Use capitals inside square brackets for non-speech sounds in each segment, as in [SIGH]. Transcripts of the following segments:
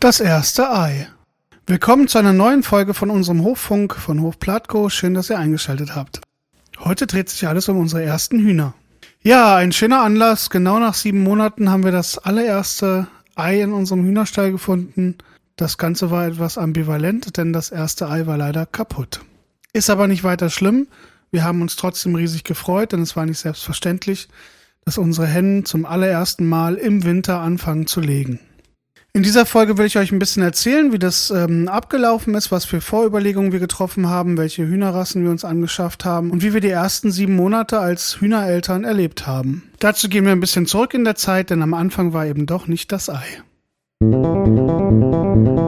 Das erste Ei. Willkommen zu einer neuen Folge von unserem Hoffunk von Hof Platko. Schön, dass ihr eingeschaltet habt. Heute dreht sich alles um unsere ersten Hühner. Ja, ein schöner Anlass. Genau nach sieben Monaten haben wir das allererste Ei in unserem Hühnerstall gefunden. Das Ganze war etwas ambivalent, denn das erste Ei war leider kaputt. Ist aber nicht weiter schlimm. Wir haben uns trotzdem riesig gefreut, denn es war nicht selbstverständlich, dass unsere Hennen zum allerersten Mal im Winter anfangen zu legen. In dieser Folge will ich euch ein bisschen erzählen, wie das ähm, abgelaufen ist, was für Vorüberlegungen wir getroffen haben, welche Hühnerrassen wir uns angeschafft haben und wie wir die ersten sieben Monate als Hühnereltern erlebt haben. Dazu gehen wir ein bisschen zurück in der Zeit, denn am Anfang war eben doch nicht das Ei.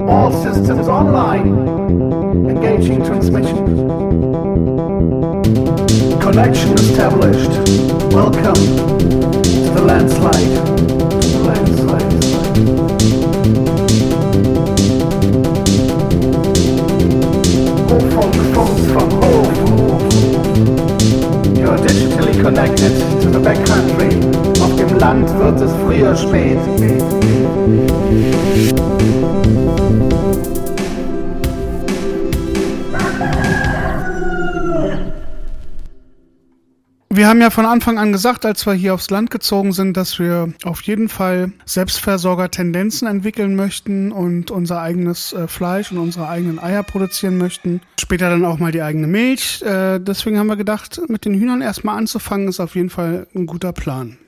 All systems online. Engaging transmission. Connection established. Welcome to the landslide. Landslide. Haben ja von Anfang an gesagt, als wir hier aufs Land gezogen sind, dass wir auf jeden Fall Selbstversorger-Tendenzen entwickeln möchten und unser eigenes äh, Fleisch und unsere eigenen Eier produzieren möchten. Später dann auch mal die eigene Milch. Äh, deswegen haben wir gedacht, mit den Hühnern erstmal anzufangen, ist auf jeden Fall ein guter Plan.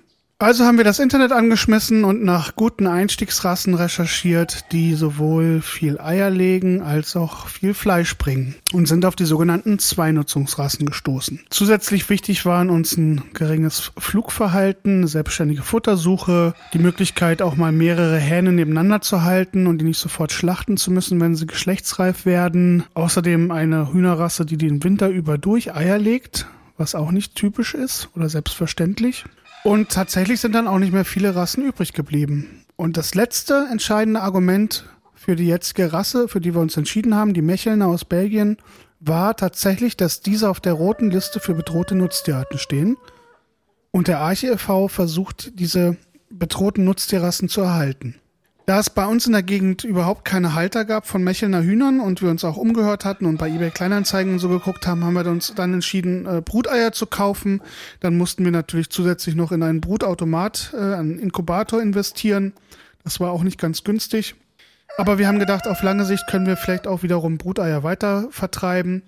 Also haben wir das Internet angeschmissen und nach guten Einstiegsrassen recherchiert, die sowohl viel Eier legen als auch viel Fleisch bringen und sind auf die sogenannten Zweinutzungsrassen gestoßen. Zusätzlich wichtig waren uns ein geringes Flugverhalten, selbstständige Futtersuche, die Möglichkeit auch mal mehrere Hähne nebeneinander zu halten und die nicht sofort schlachten zu müssen, wenn sie geschlechtsreif werden. Außerdem eine Hühnerrasse, die den Winter über durch Eier legt, was auch nicht typisch ist oder selbstverständlich. Und tatsächlich sind dann auch nicht mehr viele Rassen übrig geblieben. Und das letzte entscheidende Argument für die jetzige Rasse, für die wir uns entschieden haben, die Mechelner aus Belgien, war tatsächlich, dass diese auf der roten Liste für bedrohte Nutztierarten stehen. Und der Arche e.V. versucht, diese bedrohten Nutztierrassen zu erhalten. Da es bei uns in der Gegend überhaupt keine Halter gab von Mechelner Hühnern und wir uns auch umgehört hatten und bei eBay Kleinanzeigen so geguckt haben, haben wir uns dann entschieden, äh, Bruteier zu kaufen. Dann mussten wir natürlich zusätzlich noch in einen Brutautomat, äh, einen Inkubator investieren. Das war auch nicht ganz günstig. Aber wir haben gedacht, auf lange Sicht können wir vielleicht auch wiederum Bruteier weiter vertreiben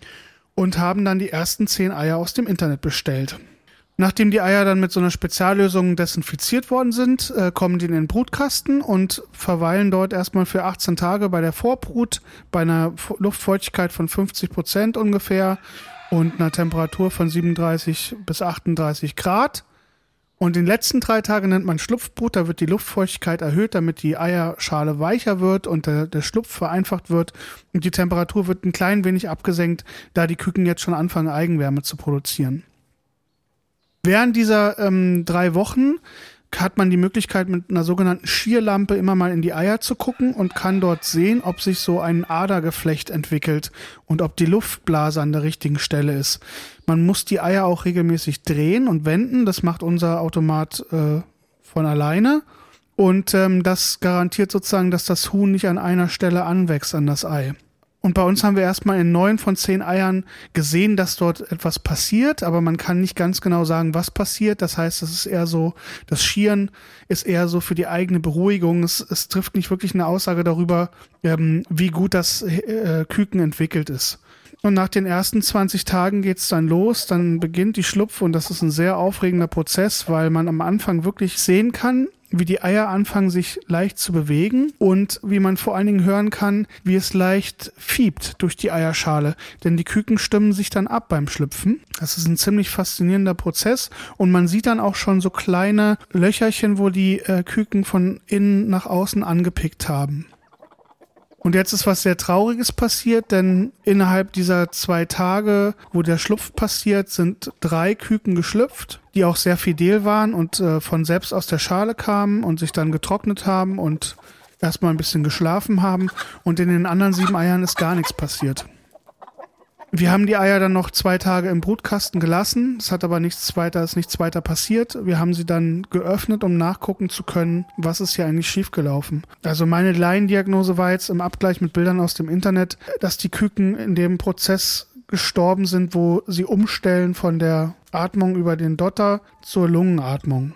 und haben dann die ersten zehn Eier aus dem Internet bestellt. Nachdem die Eier dann mit so einer Speziallösung desinfiziert worden sind, äh, kommen die in den Brutkasten und verweilen dort erstmal für 18 Tage bei der Vorbrut bei einer Luftfeuchtigkeit von 50 Prozent ungefähr und einer Temperatur von 37 bis 38 Grad. Und den letzten drei Tagen nennt man Schlupfbrut, da wird die Luftfeuchtigkeit erhöht, damit die Eierschale weicher wird und der, der Schlupf vereinfacht wird und die Temperatur wird ein klein wenig abgesenkt, da die Küken jetzt schon anfangen, Eigenwärme zu produzieren. Während dieser ähm, drei Wochen hat man die Möglichkeit, mit einer sogenannten Schierlampe immer mal in die Eier zu gucken und kann dort sehen, ob sich so ein Adergeflecht entwickelt und ob die Luftblase an der richtigen Stelle ist. Man muss die Eier auch regelmäßig drehen und wenden. Das macht unser Automat äh, von alleine. Und ähm, das garantiert sozusagen, dass das Huhn nicht an einer Stelle anwächst an das Ei. Und bei uns haben wir erstmal in neun von zehn Eiern gesehen, dass dort etwas passiert, aber man kann nicht ganz genau sagen, was passiert. Das heißt, es ist eher so, das Schieren ist eher so für die eigene Beruhigung. Es, es trifft nicht wirklich eine Aussage darüber, ähm, wie gut das äh, Küken entwickelt ist. Und nach den ersten 20 Tagen geht's dann los, dann beginnt die Schlupf und das ist ein sehr aufregender Prozess, weil man am Anfang wirklich sehen kann, wie die Eier anfangen, sich leicht zu bewegen und wie man vor allen Dingen hören kann, wie es leicht fiebt durch die Eierschale. Denn die Küken stimmen sich dann ab beim Schlüpfen. Das ist ein ziemlich faszinierender Prozess und man sieht dann auch schon so kleine Löcherchen, wo die äh, Küken von innen nach außen angepickt haben. Und jetzt ist was sehr Trauriges passiert, denn innerhalb dieser zwei Tage, wo der Schlupf passiert, sind drei Küken geschlüpft, die auch sehr fidel waren und äh, von selbst aus der Schale kamen und sich dann getrocknet haben und erstmal ein bisschen geschlafen haben. Und in den anderen sieben Eiern ist gar nichts passiert. Wir haben die Eier dann noch zwei Tage im Brutkasten gelassen. Es hat aber nichts weiter, ist nichts weiter passiert. Wir haben sie dann geöffnet, um nachgucken zu können, was ist hier eigentlich schiefgelaufen. Also meine Laiendiagnose war jetzt im Abgleich mit Bildern aus dem Internet, dass die Küken in dem Prozess gestorben sind, wo sie umstellen von der Atmung über den Dotter zur Lungenatmung.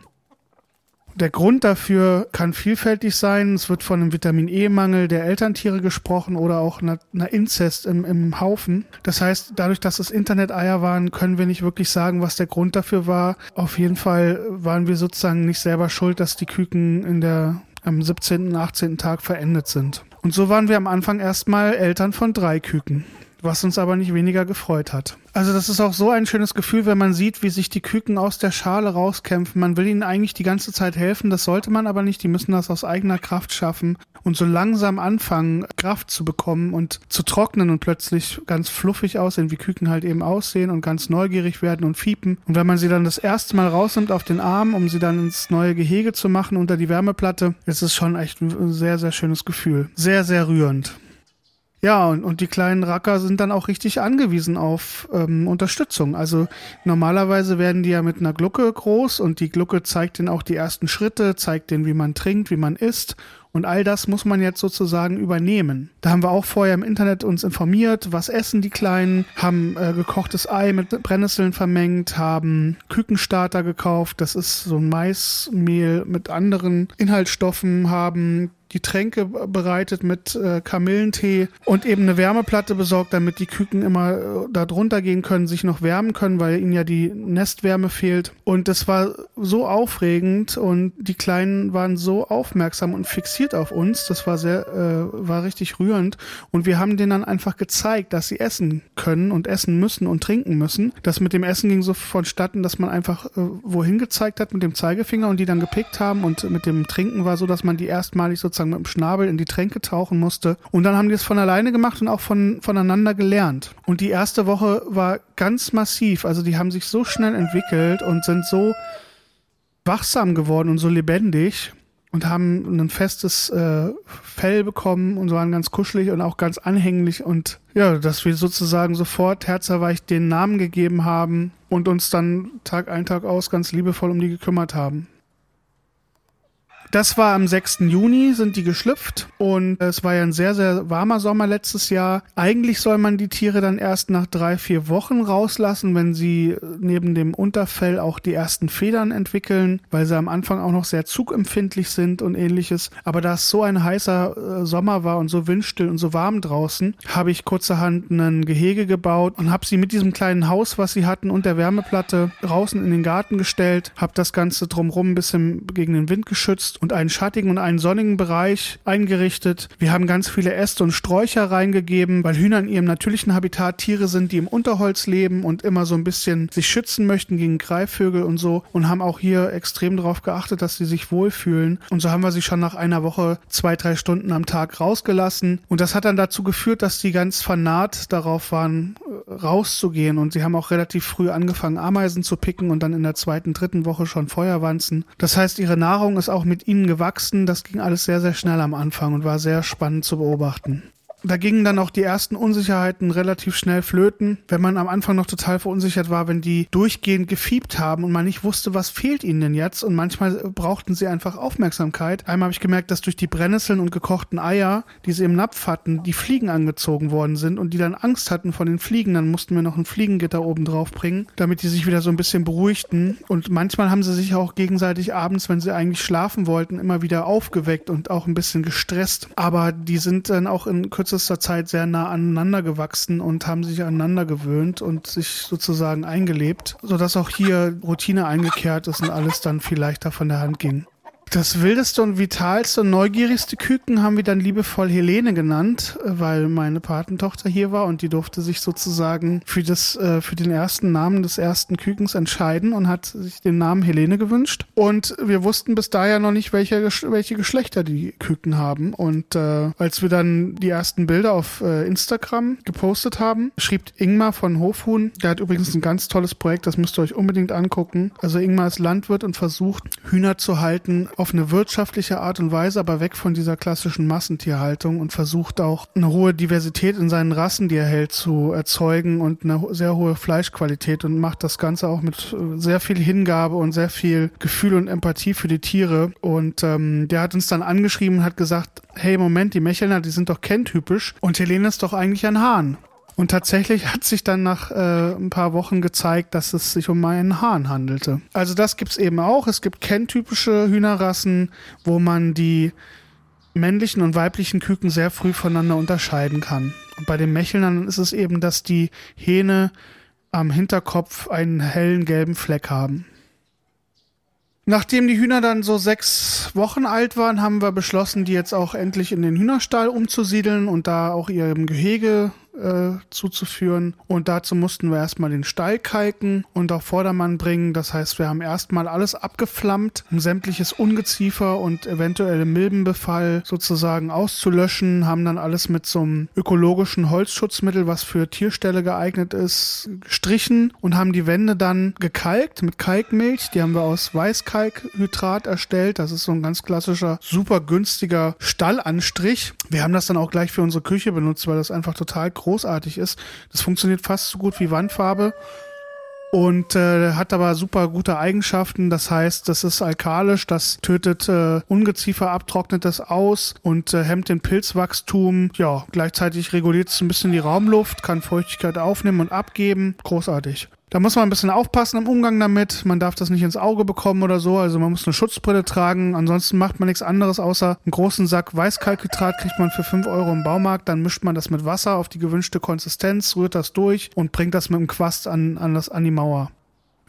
Der Grund dafür kann vielfältig sein. Es wird von einem Vitamin E-Mangel der Elterntiere gesprochen oder auch einer, einer Inzest im, im Haufen. Das heißt, dadurch, dass es Internet-Eier waren, können wir nicht wirklich sagen, was der Grund dafür war. Auf jeden Fall waren wir sozusagen nicht selber schuld, dass die Küken in der, am 17., und 18. Tag verendet sind. Und so waren wir am Anfang erstmal Eltern von drei Küken was uns aber nicht weniger gefreut hat. Also das ist auch so ein schönes Gefühl, wenn man sieht, wie sich die Küken aus der Schale rauskämpfen. Man will ihnen eigentlich die ganze Zeit helfen, das sollte man aber nicht. Die müssen das aus eigener Kraft schaffen und so langsam anfangen, Kraft zu bekommen und zu trocknen und plötzlich ganz fluffig aussehen, wie Küken halt eben aussehen und ganz neugierig werden und fiepen. Und wenn man sie dann das erste Mal rausnimmt auf den Arm, um sie dann ins neue Gehege zu machen unter die Wärmeplatte, ist es schon echt ein sehr, sehr schönes Gefühl. Sehr, sehr rührend. Ja, und, und die kleinen Racker sind dann auch richtig angewiesen auf ähm, Unterstützung. Also normalerweise werden die ja mit einer Glucke groß und die Glucke zeigt ihnen auch die ersten Schritte, zeigt denen, wie man trinkt, wie man isst. Und all das muss man jetzt sozusagen übernehmen. Da haben wir auch vorher im Internet uns informiert, was essen die Kleinen, haben äh, gekochtes Ei mit Brennnesseln vermengt, haben Kükenstarter gekauft, das ist so ein Maismehl mit anderen Inhaltsstoffen, haben die Tränke bereitet mit äh, Kamillentee und eben eine Wärmeplatte besorgt, damit die Küken immer äh, da drunter gehen können, sich noch wärmen können, weil ihnen ja die Nestwärme fehlt. Und das war so aufregend und die Kleinen waren so aufmerksam und fixiert auf uns. Das war sehr, äh, war richtig rührend. Und wir haben denen dann einfach gezeigt, dass sie essen können und essen müssen und trinken müssen. Das mit dem Essen ging so vonstatten, dass man einfach äh, wohin gezeigt hat mit dem Zeigefinger und die dann gepickt haben. Und mit dem Trinken war so, dass man die erstmalig sozusagen sozusagen mit dem Schnabel in die Tränke tauchen musste. Und dann haben die es von alleine gemacht und auch von, voneinander gelernt. Und die erste Woche war ganz massiv. Also die haben sich so schnell entwickelt und sind so wachsam geworden und so lebendig und haben ein festes äh, Fell bekommen und waren ganz kuschelig und auch ganz anhänglich und ja, dass wir sozusagen sofort herzerweicht den Namen gegeben haben und uns dann Tag ein, Tag aus ganz liebevoll um die gekümmert haben. Das war am 6. Juni, sind die geschlüpft und es war ja ein sehr, sehr warmer Sommer letztes Jahr. Eigentlich soll man die Tiere dann erst nach drei, vier Wochen rauslassen, wenn sie neben dem Unterfell auch die ersten Federn entwickeln, weil sie am Anfang auch noch sehr zugempfindlich sind und ähnliches. Aber da es so ein heißer äh, Sommer war und so windstill und so warm draußen, habe ich kurzerhand ein Gehege gebaut und habe sie mit diesem kleinen Haus, was sie hatten, und der Wärmeplatte draußen in den Garten gestellt, habe das Ganze drumrum ein bisschen gegen den Wind geschützt und einen schattigen und einen sonnigen Bereich eingerichtet. Wir haben ganz viele Äste und Sträucher reingegeben, weil Hühner in ihrem natürlichen Habitat Tiere sind, die im Unterholz leben und immer so ein bisschen sich schützen möchten gegen Greifvögel und so und haben auch hier extrem darauf geachtet, dass sie sich wohlfühlen. Und so haben wir sie schon nach einer Woche zwei, drei Stunden am Tag rausgelassen. Und das hat dann dazu geführt, dass die ganz fanat darauf waren, äh, rauszugehen. Und sie haben auch relativ früh angefangen, Ameisen zu picken und dann in der zweiten, dritten Woche schon Feuerwanzen. Das heißt, ihre Nahrung ist auch mit ihnen gewachsen. Das ging alles sehr, sehr schnell am Anfang und war sehr spannend zu beobachten. Da gingen dann auch die ersten Unsicherheiten relativ schnell flöten, wenn man am Anfang noch total verunsichert war, wenn die durchgehend gefiebt haben und man nicht wusste, was fehlt ihnen denn jetzt und manchmal brauchten sie einfach Aufmerksamkeit. Einmal habe ich gemerkt, dass durch die Brennnesseln und gekochten Eier, die sie im Napf hatten, die Fliegen angezogen worden sind und die dann Angst hatten vor den Fliegen. Dann mussten wir noch ein Fliegengitter oben drauf bringen, damit die sich wieder so ein bisschen beruhigten. Und manchmal haben sie sich auch gegenseitig abends, wenn sie eigentlich schlafen wollten, immer wieder aufgeweckt und auch ein bisschen gestresst. Aber die sind dann auch in kürzester kürzester Zeit sehr nah aneinander gewachsen und haben sich aneinander gewöhnt und sich sozusagen eingelebt, sodass auch hier Routine eingekehrt ist und alles dann viel leichter von der Hand ging. Das wildeste und vitalste und neugierigste Küken haben wir dann liebevoll Helene genannt, weil meine Patentochter hier war und die durfte sich sozusagen für das, äh, für den ersten Namen des ersten Kükens entscheiden und hat sich den Namen Helene gewünscht. Und wir wussten bis daher noch nicht, welche, welche Geschlechter die Küken haben. Und äh, als wir dann die ersten Bilder auf äh, Instagram gepostet haben, schrieb Ingmar von Hofhuhn, der hat übrigens ein ganz tolles Projekt, das müsst ihr euch unbedingt angucken. Also Ingmar ist Landwirt und versucht, Hühner zu halten auf eine wirtschaftliche Art und Weise, aber weg von dieser klassischen Massentierhaltung und versucht auch eine hohe Diversität in seinen Rassen, die er hält, zu erzeugen und eine sehr hohe Fleischqualität und macht das Ganze auch mit äh, sehr viel Hingabe und sehr viel Gefühl und Empathie für die Tiere. Und ähm, der hat uns dann angeschrieben und hat gesagt, hey Moment, die Mechelner, die sind doch kenntypisch und Helene ist doch eigentlich ein Hahn. Und tatsächlich hat sich dann nach äh, ein paar Wochen gezeigt, dass es sich um einen Hahn handelte. Also das gibt's eben auch. Es gibt kenntypische Hühnerrassen, wo man die männlichen und weiblichen Küken sehr früh voneinander unterscheiden kann. Und bei den Mechelnern ist es eben, dass die Hähne am Hinterkopf einen hellen gelben Fleck haben. Nachdem die Hühner dann so sechs Wochen alt waren, haben wir beschlossen, die jetzt auch endlich in den Hühnerstall umzusiedeln und da auch ihrem Gehege äh, zuzuführen. Und dazu mussten wir erstmal den Stall kalken und auf Vordermann bringen. Das heißt, wir haben erstmal alles abgeflammt, um sämtliches Ungeziefer und eventuelle Milbenbefall sozusagen auszulöschen, haben dann alles mit so einem ökologischen Holzschutzmittel, was für Tierställe geeignet ist, gestrichen und haben die Wände dann gekalkt mit Kalkmilch. Die haben wir aus Weißkalkhydrat erstellt. Das ist so ein ganz klassischer, super günstiger Stallanstrich. Wir haben das dann auch gleich für unsere Küche benutzt, weil das einfach total großartig ist. Das funktioniert fast so gut wie Wandfarbe und äh, hat aber super gute Eigenschaften. Das heißt, das ist alkalisch, das tötet äh, Ungeziefer, abtrocknet das aus und äh, hemmt den Pilzwachstum. Ja, gleichzeitig reguliert es ein bisschen die Raumluft, kann Feuchtigkeit aufnehmen und abgeben. Großartig. Da muss man ein bisschen aufpassen im Umgang damit. Man darf das nicht ins Auge bekommen oder so. Also man muss eine Schutzbrille tragen. Ansonsten macht man nichts anderes, außer einen großen Sack Weißkalkitrat kriegt man für 5 Euro im Baumarkt. Dann mischt man das mit Wasser auf die gewünschte Konsistenz, rührt das durch und bringt das mit dem Quast an, an, das, an die Mauer.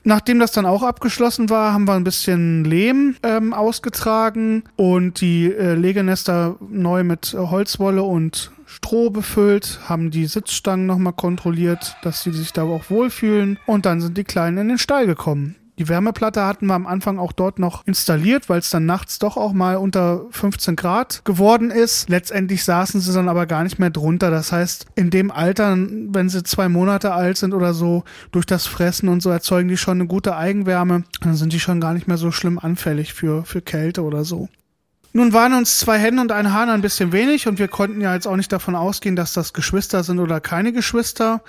Nachdem das dann auch abgeschlossen war, haben wir ein bisschen Lehm ähm, ausgetragen und die äh, Legenester neu mit Holzwolle und Stroh befüllt, haben die Sitzstangen nochmal kontrolliert, dass sie sich da auch wohlfühlen und dann sind die Kleinen in den Stall gekommen. Die Wärmeplatte hatten wir am Anfang auch dort noch installiert, weil es dann nachts doch auch mal unter 15 Grad geworden ist. Letztendlich saßen sie dann aber gar nicht mehr drunter. Das heißt, in dem Alter, wenn sie zwei Monate alt sind oder so, durch das Fressen und so erzeugen die schon eine gute Eigenwärme. Dann sind die schon gar nicht mehr so schlimm anfällig für, für Kälte oder so. Nun waren uns zwei Hände und ein Hahn ein bisschen wenig und wir konnten ja jetzt auch nicht davon ausgehen, dass das Geschwister sind oder keine Geschwister.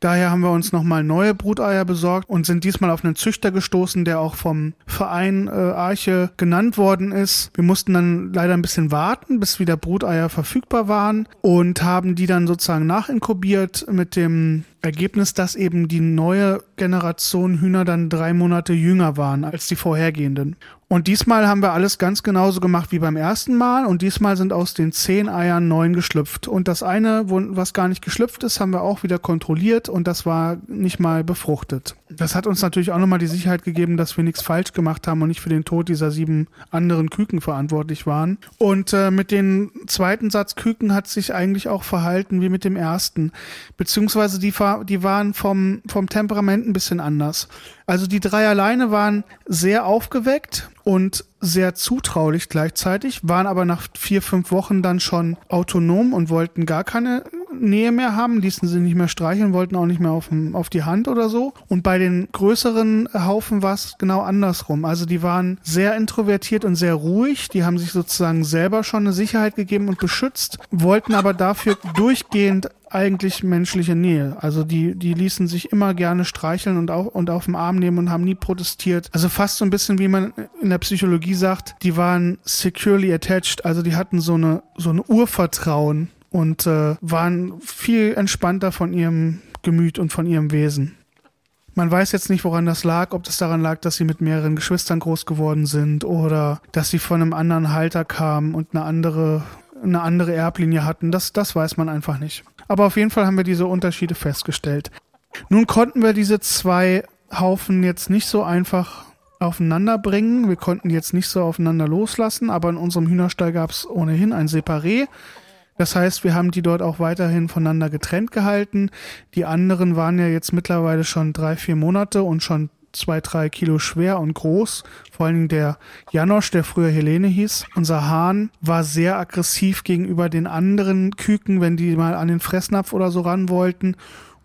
Daher haben wir uns nochmal neue Bruteier besorgt und sind diesmal auf einen Züchter gestoßen, der auch vom Verein äh, Arche genannt worden ist. Wir mussten dann leider ein bisschen warten, bis wieder Bruteier verfügbar waren und haben die dann sozusagen nachinkubiert mit dem Ergebnis, dass eben die neue Generation Hühner dann drei Monate jünger waren als die vorhergehenden. Und diesmal haben wir alles ganz genauso gemacht wie beim ersten Mal und diesmal sind aus den zehn Eiern neun geschlüpft. Und das eine, was gar nicht geschlüpft ist, haben wir auch wieder kontrolliert und das war nicht mal befruchtet. Das hat uns natürlich auch nochmal die Sicherheit gegeben, dass wir nichts falsch gemacht haben und nicht für den Tod dieser sieben anderen Küken verantwortlich waren. Und äh, mit dem zweiten Satz Küken hat sich eigentlich auch verhalten wie mit dem ersten. Beziehungsweise die, die waren vom, vom Temperament ein bisschen anders. Also die drei alleine waren sehr aufgeweckt und sehr zutraulich gleichzeitig, waren aber nach vier, fünf Wochen dann schon autonom und wollten gar keine Nähe mehr haben, ließen sie nicht mehr streicheln, wollten auch nicht mehr auf, auf die Hand oder so. Und bei den größeren Haufen war es genau andersrum. Also die waren sehr introvertiert und sehr ruhig, die haben sich sozusagen selber schon eine Sicherheit gegeben und beschützt, wollten aber dafür durchgehend eigentlich menschliche Nähe. Also die, die ließen sich immer gerne streicheln und, auch, und auf den Arm nehmen und haben nie protestiert. Also fast so ein bisschen, wie man in der Psychologie sagt, die waren securely attached, also die hatten so eine, so ein Urvertrauen und äh, waren viel entspannter von ihrem Gemüt und von ihrem Wesen. Man weiß jetzt nicht, woran das lag, ob das daran lag, dass sie mit mehreren Geschwistern groß geworden sind oder dass sie von einem anderen Halter kamen und eine andere, eine andere Erblinie hatten. Das, das weiß man einfach nicht. Aber auf jeden Fall haben wir diese Unterschiede festgestellt. Nun konnten wir diese zwei Haufen jetzt nicht so einfach aufeinander bringen. Wir konnten jetzt nicht so aufeinander loslassen, aber in unserem Hühnerstall gab es ohnehin ein Separé. Das heißt, wir haben die dort auch weiterhin voneinander getrennt gehalten. Die anderen waren ja jetzt mittlerweile schon drei, vier Monate und schon zwei, drei Kilo schwer und groß. Vor allen Dingen der Janosch, der früher Helene hieß. Unser Hahn war sehr aggressiv gegenüber den anderen Küken, wenn die mal an den Fressnapf oder so ran wollten.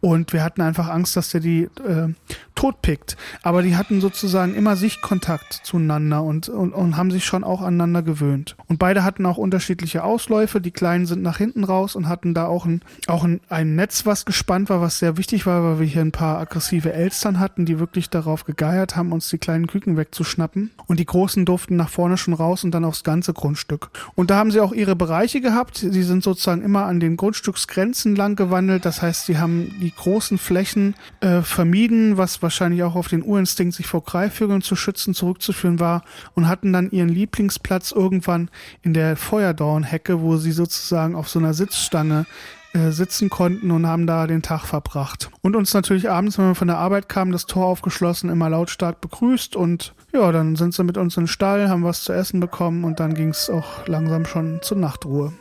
Und wir hatten einfach Angst, dass der die äh, totpickt. Aber die hatten sozusagen immer Sichtkontakt zueinander und, und, und haben sich schon auch aneinander gewöhnt. Und beide hatten auch unterschiedliche Ausläufe. Die Kleinen sind nach hinten raus und hatten da auch ein, auch ein, ein Netz, was gespannt war, was sehr wichtig war, weil wir hier ein paar aggressive Elstern hatten, die wirklich darauf gegeiert haben, uns die kleinen Küken wegzuschnappen. Und die Großen durften nach vorne schon raus und dann aufs ganze Grundstück. Und da haben sie auch ihre Bereiche gehabt. Sie sind sozusagen immer an den Grundstücksgrenzen lang gewandelt. Das heißt, sie haben die großen Flächen äh, vermieden, was wahrscheinlich auch auf den Urinstinkt, sich vor Greifvögeln zu schützen, zurückzuführen war und hatten dann ihren Lieblingsplatz irgendwann in der Feuerdornhecke, wo sie sozusagen auf so einer Sitzstange äh, sitzen konnten und haben da den Tag verbracht. Und uns natürlich abends, wenn wir von der Arbeit kamen, das Tor aufgeschlossen, immer lautstark begrüßt und ja, dann sind sie mit uns in den Stall, haben was zu essen bekommen und dann ging es auch langsam schon zur Nachtruhe.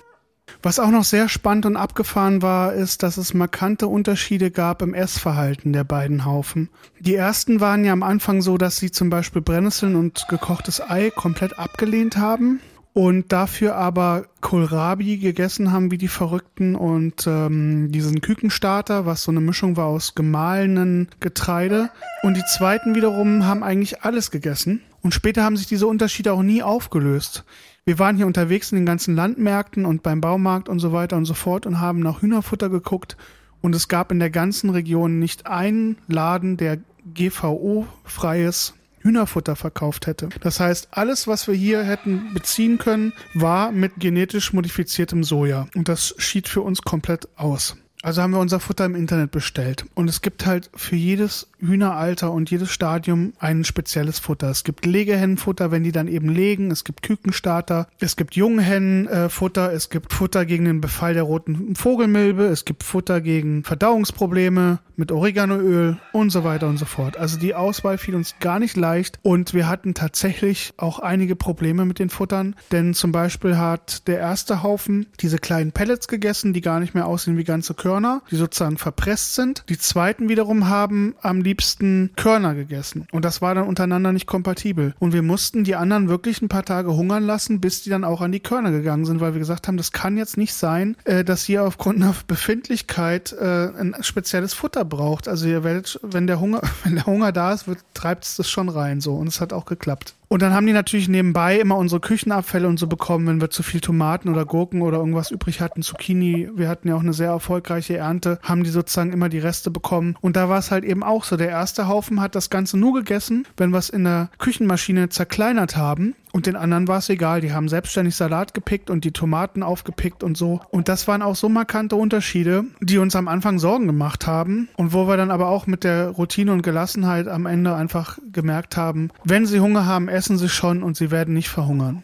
Was auch noch sehr spannend und abgefahren war, ist, dass es markante Unterschiede gab im Essverhalten der beiden Haufen. Die ersten waren ja am Anfang so, dass sie zum Beispiel Brennnesseln und gekochtes Ei komplett abgelehnt haben und dafür aber Kohlrabi gegessen haben wie die Verrückten und ähm, diesen Kükenstarter, was so eine Mischung war aus gemahlenen Getreide. Und die zweiten wiederum haben eigentlich alles gegessen. Und später haben sich diese Unterschiede auch nie aufgelöst. Wir waren hier unterwegs in den ganzen Landmärkten und beim Baumarkt und so weiter und so fort und haben nach Hühnerfutter geguckt. Und es gab in der ganzen Region nicht einen Laden, der GVO-freies Hühnerfutter verkauft hätte. Das heißt, alles, was wir hier hätten beziehen können, war mit genetisch modifiziertem Soja. Und das schied für uns komplett aus. Also haben wir unser Futter im Internet bestellt. Und es gibt halt für jedes Hühneralter und jedes Stadium ein spezielles Futter. Es gibt Legehennenfutter, wenn die dann eben legen. Es gibt Kükenstarter. Es gibt Junghennenfutter. Es gibt Futter gegen den Befall der roten Vogelmilbe. Es gibt Futter gegen Verdauungsprobleme mit Oreganoöl und so weiter und so fort. Also die Auswahl fiel uns gar nicht leicht und wir hatten tatsächlich auch einige Probleme mit den Futtern, denn zum Beispiel hat der erste Haufen diese kleinen Pellets gegessen, die gar nicht mehr aussehen wie ganze Körner, die sozusagen verpresst sind. Die zweiten wiederum haben am liebsten Körner gegessen und das war dann untereinander nicht kompatibel und wir mussten die anderen wirklich ein paar Tage hungern lassen, bis die dann auch an die Körner gegangen sind, weil wir gesagt haben, das kann jetzt nicht sein, äh, dass hier aufgrund einer Befindlichkeit äh, ein spezielles Futter braucht. Also ihr werdet, wenn der Hunger, [LAUGHS] wenn der Hunger da ist, treibt es das schon rein so. Und es hat auch geklappt. Und dann haben die natürlich nebenbei immer unsere Küchenabfälle und so bekommen, wenn wir zu viel Tomaten oder Gurken oder irgendwas übrig hatten, Zucchini. Wir hatten ja auch eine sehr erfolgreiche Ernte, haben die sozusagen immer die Reste bekommen. Und da war es halt eben auch so. Der erste Haufen hat das Ganze nur gegessen, wenn wir es in der Küchenmaschine zerkleinert haben. Und den anderen war es egal. Die haben selbstständig Salat gepickt und die Tomaten aufgepickt und so. Und das waren auch so markante Unterschiede, die uns am Anfang Sorgen gemacht haben. Und wo wir dann aber auch mit der Routine und Gelassenheit am Ende einfach gemerkt haben, wenn sie Hunger haben, essen sie schon und sie werden nicht verhungern.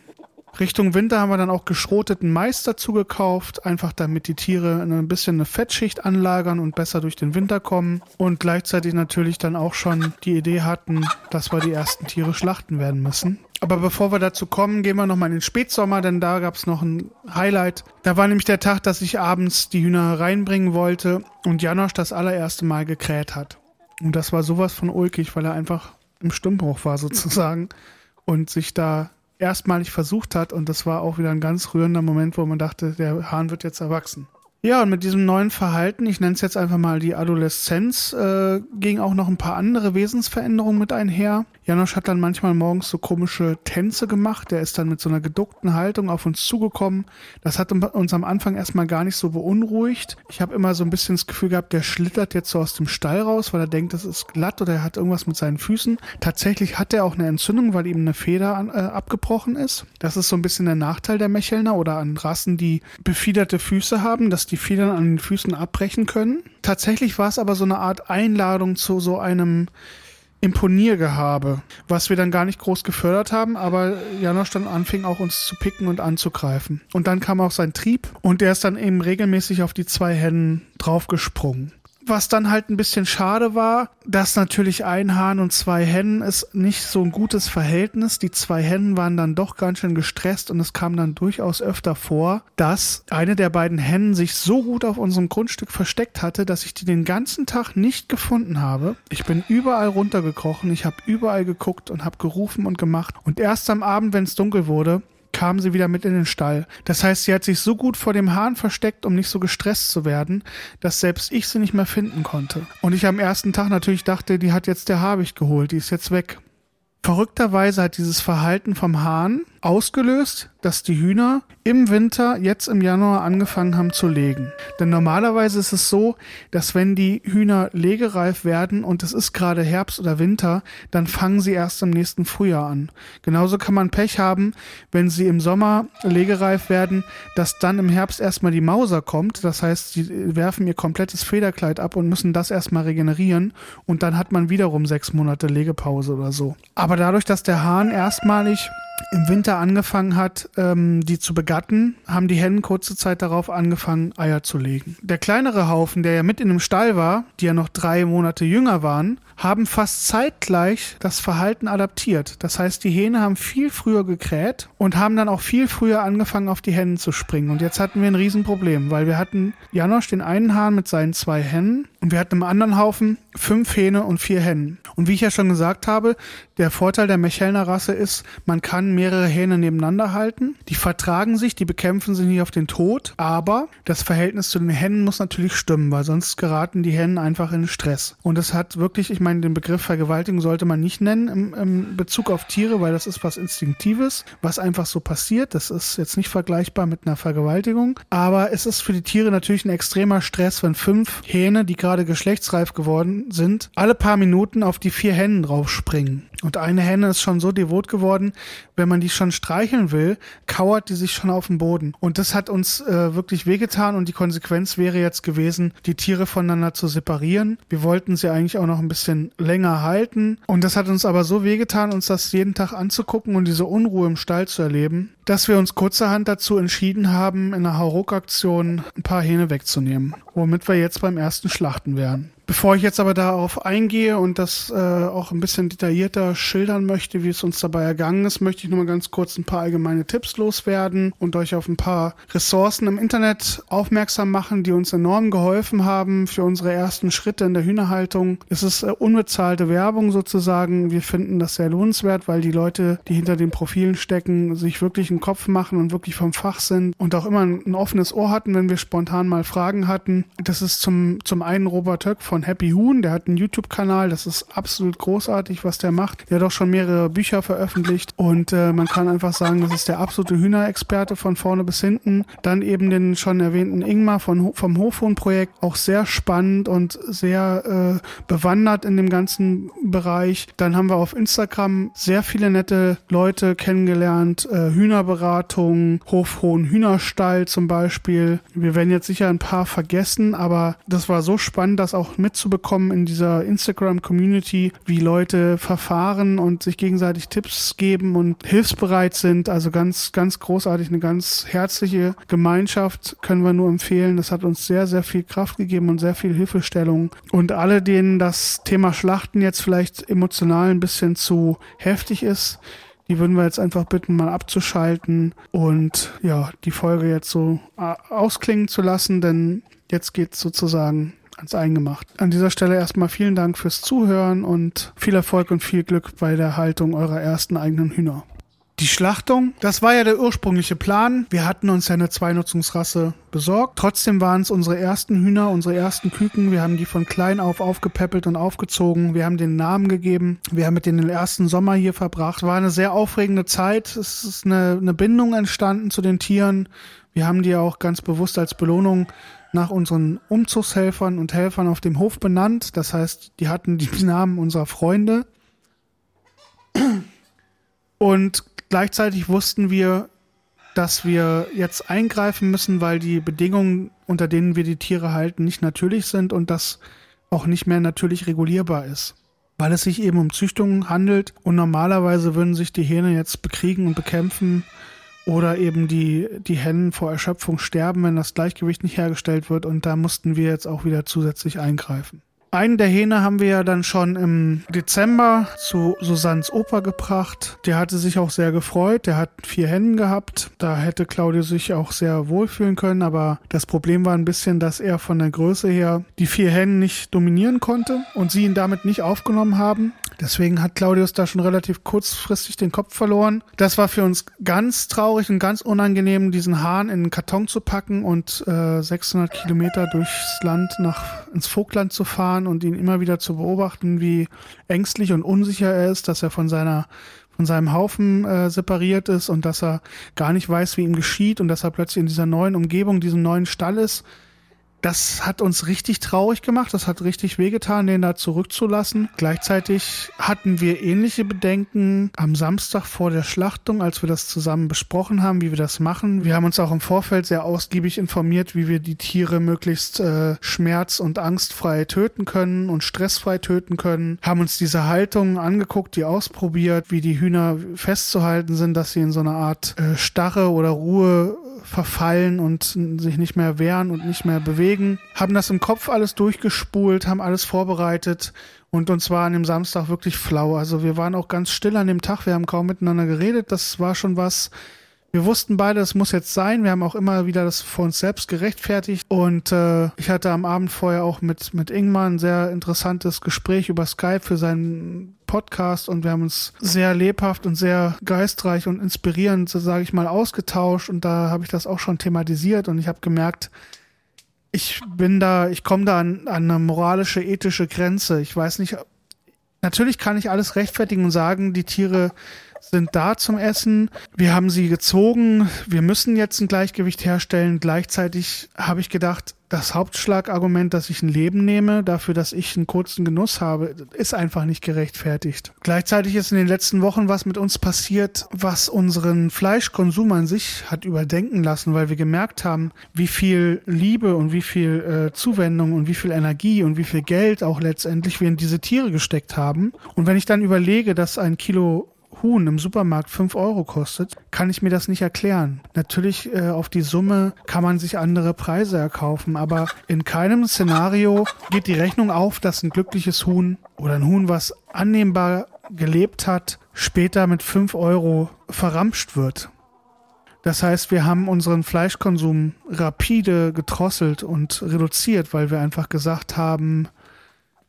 Richtung Winter haben wir dann auch geschroteten Mais dazu gekauft, einfach damit die Tiere ein bisschen eine Fettschicht anlagern und besser durch den Winter kommen und gleichzeitig natürlich dann auch schon die Idee hatten, dass wir die ersten Tiere schlachten werden müssen. Aber bevor wir dazu kommen, gehen wir nochmal in den Spätsommer, denn da gab es noch ein Highlight. Da war nämlich der Tag, dass ich abends die Hühner reinbringen wollte und Janosch das allererste Mal gekräht hat. Und das war sowas von ulkig, weil er einfach im Stimmbruch war sozusagen [LAUGHS] und sich da erstmalig versucht hat. Und das war auch wieder ein ganz rührender Moment, wo man dachte, der Hahn wird jetzt erwachsen. Ja, und mit diesem neuen Verhalten, ich nenne es jetzt einfach mal die Adoleszenz, äh, ging auch noch ein paar andere Wesensveränderungen mit einher. Janosch hat dann manchmal morgens so komische Tänze gemacht. Der ist dann mit so einer geduckten Haltung auf uns zugekommen. Das hat uns am Anfang erstmal gar nicht so beunruhigt. Ich habe immer so ein bisschen das Gefühl gehabt, der schlittert jetzt so aus dem Stall raus, weil er denkt, das ist glatt oder er hat irgendwas mit seinen Füßen. Tatsächlich hat er auch eine Entzündung, weil ihm eine Feder an, äh, abgebrochen ist. Das ist so ein bisschen der Nachteil der Mechelner oder an Rassen, die befiederte Füße haben, dass die Federn an den Füßen abbrechen können. Tatsächlich war es aber so eine Art Einladung zu so einem Imponiergehabe, was wir dann gar nicht groß gefördert haben, aber Janosch dann anfing auch uns zu picken und anzugreifen. Und dann kam auch sein Trieb und der ist dann eben regelmäßig auf die zwei Hennen draufgesprungen. Was dann halt ein bisschen schade war, dass natürlich ein Hahn und zwei Hennen ist nicht so ein gutes Verhältnis. Die zwei Hennen waren dann doch ganz schön gestresst und es kam dann durchaus öfter vor, dass eine der beiden Hennen sich so gut auf unserem Grundstück versteckt hatte, dass ich die den ganzen Tag nicht gefunden habe. Ich bin überall runtergekrochen, ich habe überall geguckt und habe gerufen und gemacht. Und erst am Abend, wenn es dunkel wurde, kam sie wieder mit in den Stall. Das heißt, sie hat sich so gut vor dem Hahn versteckt, um nicht so gestresst zu werden, dass selbst ich sie nicht mehr finden konnte. Und ich am ersten Tag natürlich dachte, die hat jetzt der Habicht geholt, die ist jetzt weg. Verrückterweise hat dieses Verhalten vom Hahn ausgelöst, dass die Hühner im Winter, jetzt im Januar, angefangen haben zu legen. Denn normalerweise ist es so, dass wenn die Hühner legereif werden und es ist gerade Herbst oder Winter, dann fangen sie erst im nächsten Frühjahr an. Genauso kann man Pech haben, wenn sie im Sommer legereif werden, dass dann im Herbst erstmal die Mauser kommt. Das heißt, sie werfen ihr komplettes Federkleid ab und müssen das erstmal regenerieren und dann hat man wiederum sechs Monate Legepause oder so. Aber dadurch, dass der Hahn erstmalig im Winter angefangen hat, ähm, die zu begatten, haben die Hennen kurze Zeit darauf angefangen, Eier zu legen. Der kleinere Haufen, der ja mit in dem Stall war, die ja noch drei Monate jünger waren, haben fast zeitgleich das Verhalten adaptiert. Das heißt, die Hähne haben viel früher gekräht und haben dann auch viel früher angefangen, auf die Hennen zu springen. Und jetzt hatten wir ein Riesenproblem, weil wir hatten Janosch, den einen Hahn mit seinen zwei Hennen, und wir hatten im anderen Haufen fünf Hähne und vier Hennen. Und wie ich ja schon gesagt habe, der Vorteil der Mechelner Rasse ist, man kann mehrere Hähne nebeneinander halten. Die vertragen sich, die bekämpfen sich nicht auf den Tod. Aber das Verhältnis zu den Hennen muss natürlich stimmen, weil sonst geraten die Hennen einfach in Stress. Und es hat wirklich, ich meine, den Begriff Vergewaltigung sollte man nicht nennen im, im Bezug auf Tiere, weil das ist was Instinktives, was einfach so passiert. Das ist jetzt nicht vergleichbar mit einer Vergewaltigung. Aber es ist für die Tiere natürlich ein extremer Stress, wenn fünf Hähne, die gerade geschlechtsreif geworden sind, alle paar Minuten auf die vier Hennen draufspringen. Und eine Henne ist schon so devot geworden, wenn man die schon streicheln will, kauert die sich schon auf dem Boden. Und das hat uns äh, wirklich wehgetan und die Konsequenz wäre jetzt gewesen, die Tiere voneinander zu separieren. Wir wollten sie eigentlich auch noch ein bisschen länger halten. Und das hat uns aber so wehgetan, uns das jeden Tag anzugucken und diese Unruhe im Stall zu erleben, dass wir uns kurzerhand dazu entschieden haben, in einer Hauruck-Aktion ein paar Hähne wegzunehmen, womit wir jetzt beim ersten Schlachten wären. Bevor ich jetzt aber darauf eingehe und das äh, auch ein bisschen detaillierter schildern möchte, wie es uns dabei ergangen ist, möchte ich nur mal ganz kurz ein paar allgemeine Tipps loswerden und euch auf ein paar Ressourcen im Internet aufmerksam machen, die uns enorm geholfen haben für unsere ersten Schritte in der Hühnerhaltung. Es ist äh, unbezahlte Werbung sozusagen. Wir finden das sehr lohnenswert, weil die Leute, die hinter den Profilen stecken, sich wirklich einen Kopf machen und wirklich vom Fach sind und auch immer ein, ein offenes Ohr hatten, wenn wir spontan mal Fragen hatten. Das ist zum, zum einen Robert Höck von von Happy Huhn. Der hat einen YouTube-Kanal. Das ist absolut großartig, was der macht. Der hat auch schon mehrere Bücher veröffentlicht und äh, man kann einfach sagen, das ist der absolute Hühnerexperte von vorne bis hinten. Dann eben den schon erwähnten Ingmar von, vom Hofhuhn-Projekt. Auch sehr spannend und sehr äh, bewandert in dem ganzen Bereich. Dann haben wir auf Instagram sehr viele nette Leute kennengelernt. Äh, Hühnerberatung, Hofhohn Hühnerstall zum Beispiel. Wir werden jetzt sicher ein paar vergessen, aber das war so spannend, dass auch mitzubekommen in dieser Instagram-Community, wie Leute verfahren und sich gegenseitig Tipps geben und hilfsbereit sind. Also ganz, ganz großartig, eine ganz herzliche Gemeinschaft können wir nur empfehlen. Das hat uns sehr, sehr viel Kraft gegeben und sehr viel Hilfestellung. Und alle, denen das Thema Schlachten jetzt vielleicht emotional ein bisschen zu heftig ist, die würden wir jetzt einfach bitten, mal abzuschalten und ja, die Folge jetzt so äh, ausklingen zu lassen, denn jetzt geht's sozusagen ans Eingemacht. An dieser Stelle erstmal vielen Dank fürs Zuhören und viel Erfolg und viel Glück bei der Haltung eurer ersten eigenen Hühner. Die Schlachtung, das war ja der ursprüngliche Plan. Wir hatten uns ja eine Zweinutzungsrasse besorgt. Trotzdem waren es unsere ersten Hühner, unsere ersten Küken. Wir haben die von klein auf aufgepäppelt und aufgezogen. Wir haben den Namen gegeben. Wir haben mit denen den ersten Sommer hier verbracht. War eine sehr aufregende Zeit. Es ist eine, eine Bindung entstanden zu den Tieren. Wir haben die auch ganz bewusst als Belohnung nach unseren Umzugshelfern und Helfern auf dem Hof benannt. Das heißt, die hatten die [LAUGHS] Namen unserer Freunde. Und gleichzeitig wussten wir, dass wir jetzt eingreifen müssen, weil die Bedingungen, unter denen wir die Tiere halten, nicht natürlich sind und das auch nicht mehr natürlich regulierbar ist. Weil es sich eben um Züchtungen handelt und normalerweise würden sich die Hähne jetzt bekriegen und bekämpfen oder eben die, die Hennen vor Erschöpfung sterben, wenn das Gleichgewicht nicht hergestellt wird. Und da mussten wir jetzt auch wieder zusätzlich eingreifen. Einen der Hähne haben wir ja dann schon im Dezember zu Susannes Opa gebracht. Der hatte sich auch sehr gefreut. Der hat vier Hennen gehabt. Da hätte Claudio sich auch sehr wohlfühlen können. Aber das Problem war ein bisschen, dass er von der Größe her die vier Hennen nicht dominieren konnte und sie ihn damit nicht aufgenommen haben. Deswegen hat Claudius da schon relativ kurzfristig den Kopf verloren. Das war für uns ganz traurig und ganz unangenehm, diesen Hahn in einen Karton zu packen und äh, 600 Kilometer durchs Land nach ins Vogtland zu fahren und ihn immer wieder zu beobachten, wie ängstlich und unsicher er ist, dass er von seiner von seinem Haufen äh, separiert ist und dass er gar nicht weiß, wie ihm geschieht und dass er plötzlich in dieser neuen Umgebung, diesem neuen Stall ist das hat uns richtig traurig gemacht. Das hat richtig wehgetan, den da zurückzulassen. Gleichzeitig hatten wir ähnliche Bedenken am Samstag vor der Schlachtung, als wir das zusammen besprochen haben, wie wir das machen. Wir haben uns auch im Vorfeld sehr ausgiebig informiert, wie wir die Tiere möglichst äh, schmerz- und angstfrei töten können und stressfrei töten können. Haben uns diese Haltung angeguckt, die ausprobiert, wie die Hühner festzuhalten sind, dass sie in so einer Art äh, Starre oder Ruhe verfallen und sich nicht mehr wehren und nicht mehr bewegen. Haben das im Kopf alles durchgespult, haben alles vorbereitet und uns war an dem Samstag wirklich flau. Also wir waren auch ganz still an dem Tag, wir haben kaum miteinander geredet. Das war schon was, wir wussten beide, es muss jetzt sein. Wir haben auch immer wieder das vor uns selbst gerechtfertigt. Und äh, ich hatte am Abend vorher auch mit, mit Ingmar ein sehr interessantes Gespräch über Skype für seinen Podcast und wir haben uns sehr lebhaft und sehr geistreich und inspirierend, so sage ich mal, ausgetauscht. Und da habe ich das auch schon thematisiert und ich habe gemerkt, ich bin da, ich komme da an, an eine moralische, ethische Grenze. Ich weiß nicht, natürlich kann ich alles rechtfertigen und sagen, die Tiere sind da zum Essen. Wir haben sie gezogen. Wir müssen jetzt ein Gleichgewicht herstellen. Gleichzeitig habe ich gedacht, das Hauptschlagargument, dass ich ein Leben nehme, dafür, dass ich einen kurzen Genuss habe, ist einfach nicht gerechtfertigt. Gleichzeitig ist in den letzten Wochen was mit uns passiert, was unseren Fleischkonsum an sich hat überdenken lassen, weil wir gemerkt haben, wie viel Liebe und wie viel äh, Zuwendung und wie viel Energie und wie viel Geld auch letztendlich wir in diese Tiere gesteckt haben. Und wenn ich dann überlege, dass ein Kilo Huhn im Supermarkt 5 Euro kostet, kann ich mir das nicht erklären. Natürlich äh, auf die Summe kann man sich andere Preise erkaufen, aber in keinem Szenario geht die Rechnung auf, dass ein glückliches Huhn oder ein Huhn, was annehmbar gelebt hat, später mit 5 Euro verramscht wird. Das heißt, wir haben unseren Fleischkonsum rapide gedrosselt und reduziert, weil wir einfach gesagt haben,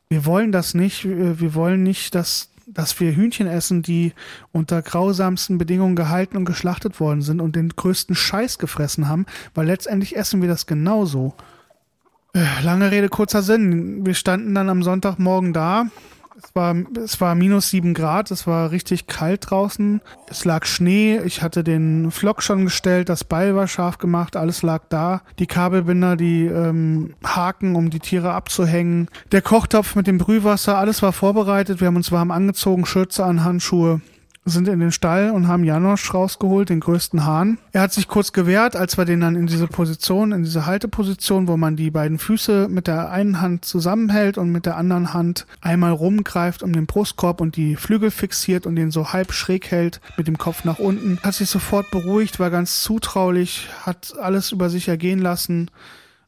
wir wollen das nicht, wir wollen nicht, dass dass wir Hühnchen essen, die unter grausamsten Bedingungen gehalten und geschlachtet worden sind und den größten Scheiß gefressen haben, weil letztendlich essen wir das genauso. Äh, lange Rede, kurzer Sinn. Wir standen dann am Sonntagmorgen da es war, es war minus sieben Grad, es war richtig kalt draußen. Es lag Schnee, ich hatte den Flock schon gestellt, das Beil war scharf gemacht, alles lag da. Die Kabelbinder, die ähm, Haken, um die Tiere abzuhängen. Der Kochtopf mit dem Brühwasser, alles war vorbereitet. Wir haben uns warm angezogen, Schürze an, Handschuhe sind in den Stall und haben Janosch rausgeholt, den größten Hahn. Er hat sich kurz gewehrt, als wir den dann in diese Position, in diese Halteposition, wo man die beiden Füße mit der einen Hand zusammenhält und mit der anderen Hand einmal rumgreift um den Brustkorb und die Flügel fixiert und den so halb schräg hält mit dem Kopf nach unten. Hat sich sofort beruhigt, war ganz zutraulich, hat alles über sich ergehen lassen.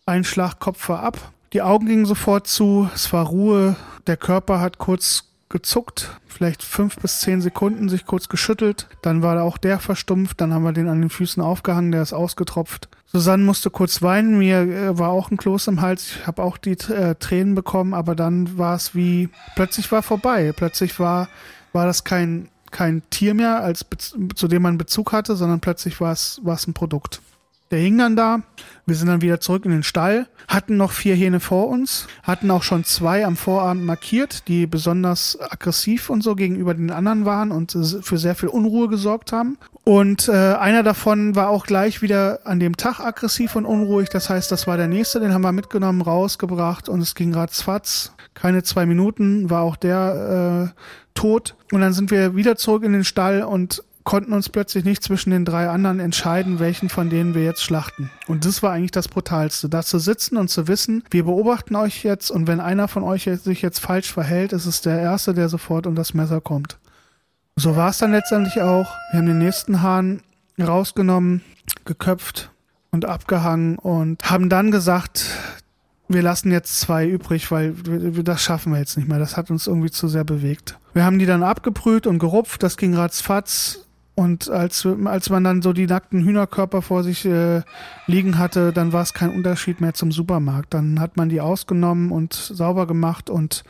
Ein Schlag Kopf war ab. Die Augen gingen sofort zu, es war Ruhe, der Körper hat kurz gezuckt, vielleicht fünf bis zehn Sekunden, sich kurz geschüttelt. Dann war auch der verstumpft, dann haben wir den an den Füßen aufgehangen, der ist ausgetropft. Susanne musste kurz weinen, mir äh, war auch ein Kloß im Hals, ich habe auch die äh, Tränen bekommen, aber dann war es wie, plötzlich war vorbei, plötzlich war, war das kein, kein Tier mehr, als zu dem man Bezug hatte, sondern plötzlich war es, war es ein Produkt. Der hing dann da. Wir sind dann wieder zurück in den Stall, hatten noch vier Hähne vor uns, hatten auch schon zwei am Vorabend markiert, die besonders aggressiv und so gegenüber den anderen waren und für sehr viel Unruhe gesorgt haben. Und äh, einer davon war auch gleich wieder an dem Tag aggressiv und unruhig. Das heißt, das war der nächste, den haben wir mitgenommen, rausgebracht und es ging ratzfatz. Keine zwei Minuten war auch der äh, tot. Und dann sind wir wieder zurück in den Stall und konnten uns plötzlich nicht zwischen den drei anderen entscheiden, welchen von denen wir jetzt schlachten. Und das war eigentlich das Brutalste, da zu sitzen und zu wissen, wir beobachten euch jetzt und wenn einer von euch sich jetzt falsch verhält, ist es der Erste, der sofort um das Messer kommt. So war es dann letztendlich auch. Wir haben den nächsten Hahn rausgenommen, geköpft und abgehangen und haben dann gesagt, wir lassen jetzt zwei übrig, weil wir, das schaffen wir jetzt nicht mehr. Das hat uns irgendwie zu sehr bewegt. Wir haben die dann abgebrüht und gerupft, das ging ratzfatz. Und als, als man dann so die nackten Hühnerkörper vor sich äh, liegen hatte, dann war es kein Unterschied mehr zum Supermarkt. Dann hat man die ausgenommen und sauber gemacht und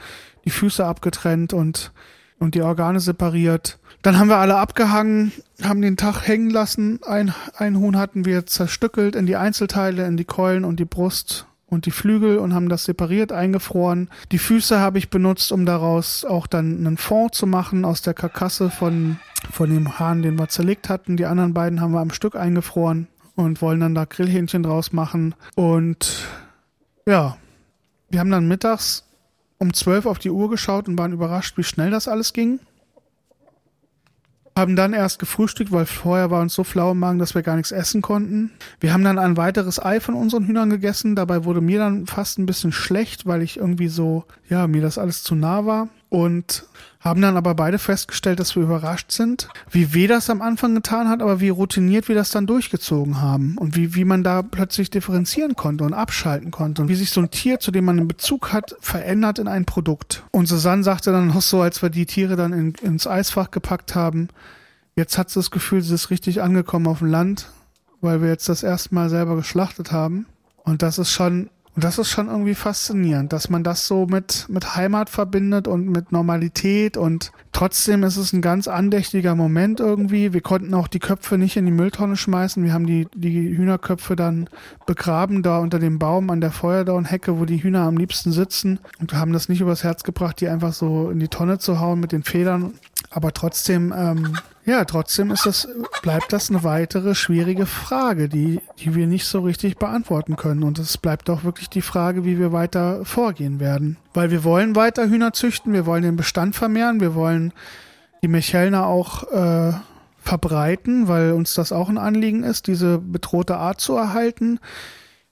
die Füße abgetrennt und und die Organe separiert. Dann haben wir alle abgehangen, haben den Tag hängen lassen. Ein, ein Huhn hatten wir zerstückelt in die Einzelteile, in die Keulen und die Brust und die Flügel und haben das separiert eingefroren. Die Füße habe ich benutzt, um daraus auch dann einen Fond zu machen aus der Karkasse von, von dem Hahn, den wir zerlegt hatten. Die anderen beiden haben wir am Stück eingefroren und wollen dann da Grillhähnchen draus machen. Und ja, wir haben dann mittags um zwölf auf die Uhr geschaut und waren überrascht, wie schnell das alles ging. Haben dann erst gefrühstückt, weil vorher war uns so flau im Magen, dass wir gar nichts essen konnten. Wir haben dann ein weiteres Ei von unseren Hühnern gegessen. Dabei wurde mir dann fast ein bisschen schlecht, weil ich irgendwie so, ja, mir das alles zu nah war. Und haben dann aber beide festgestellt, dass wir überrascht sind, wie weh das am Anfang getan hat, aber wie routiniert wir das dann durchgezogen haben und wie, wie man da plötzlich differenzieren konnte und abschalten konnte und wie sich so ein Tier, zu dem man einen Bezug hat, verändert in ein Produkt. Und Susanne sagte dann noch so, als wir die Tiere dann in, ins Eisfach gepackt haben, jetzt hat sie das Gefühl, sie ist richtig angekommen auf dem Land, weil wir jetzt das erste Mal selber geschlachtet haben. Und das ist schon und das ist schon irgendwie faszinierend, dass man das so mit, mit Heimat verbindet und mit Normalität und trotzdem ist es ein ganz andächtiger Moment irgendwie. Wir konnten auch die Köpfe nicht in die Mülltonne schmeißen. Wir haben die, die Hühnerköpfe dann begraben da unter dem Baum an der Feuerdownhecke, wo die Hühner am liebsten sitzen und haben das nicht übers Herz gebracht, die einfach so in die Tonne zu hauen mit den Federn. Aber trotzdem, ähm, ja, trotzdem ist das, bleibt das eine weitere schwierige Frage, die, die wir nicht so richtig beantworten können. Und es bleibt auch wirklich die Frage, wie wir weiter vorgehen werden. Weil wir wollen weiter Hühner züchten, wir wollen den Bestand vermehren, wir wollen die Mechelner auch äh, verbreiten, weil uns das auch ein Anliegen ist, diese bedrohte Art zu erhalten.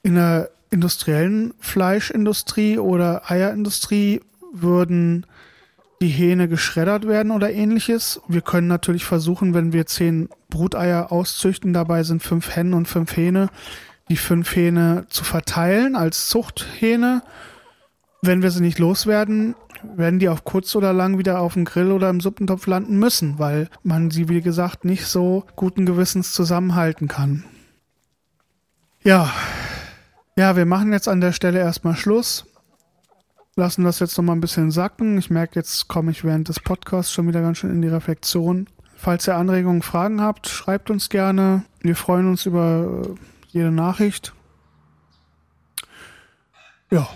In der industriellen Fleischindustrie oder Eierindustrie würden die Hähne geschreddert werden oder ähnliches. Wir können natürlich versuchen, wenn wir zehn Bruteier auszüchten, dabei sind fünf Hennen und fünf Hähne, die fünf Hähne zu verteilen als Zuchthähne. Wenn wir sie nicht loswerden, werden die auf kurz oder lang wieder auf dem Grill oder im Suppentopf landen müssen, weil man sie, wie gesagt, nicht so guten Gewissens zusammenhalten kann. Ja, ja, wir machen jetzt an der Stelle erstmal Schluss lassen das jetzt noch mal ein bisschen sacken. Ich merke, jetzt komme ich während des Podcasts schon wieder ganz schön in die Reflexion. Falls ihr Anregungen, Fragen habt, schreibt uns gerne. Wir freuen uns über jede Nachricht. Ja,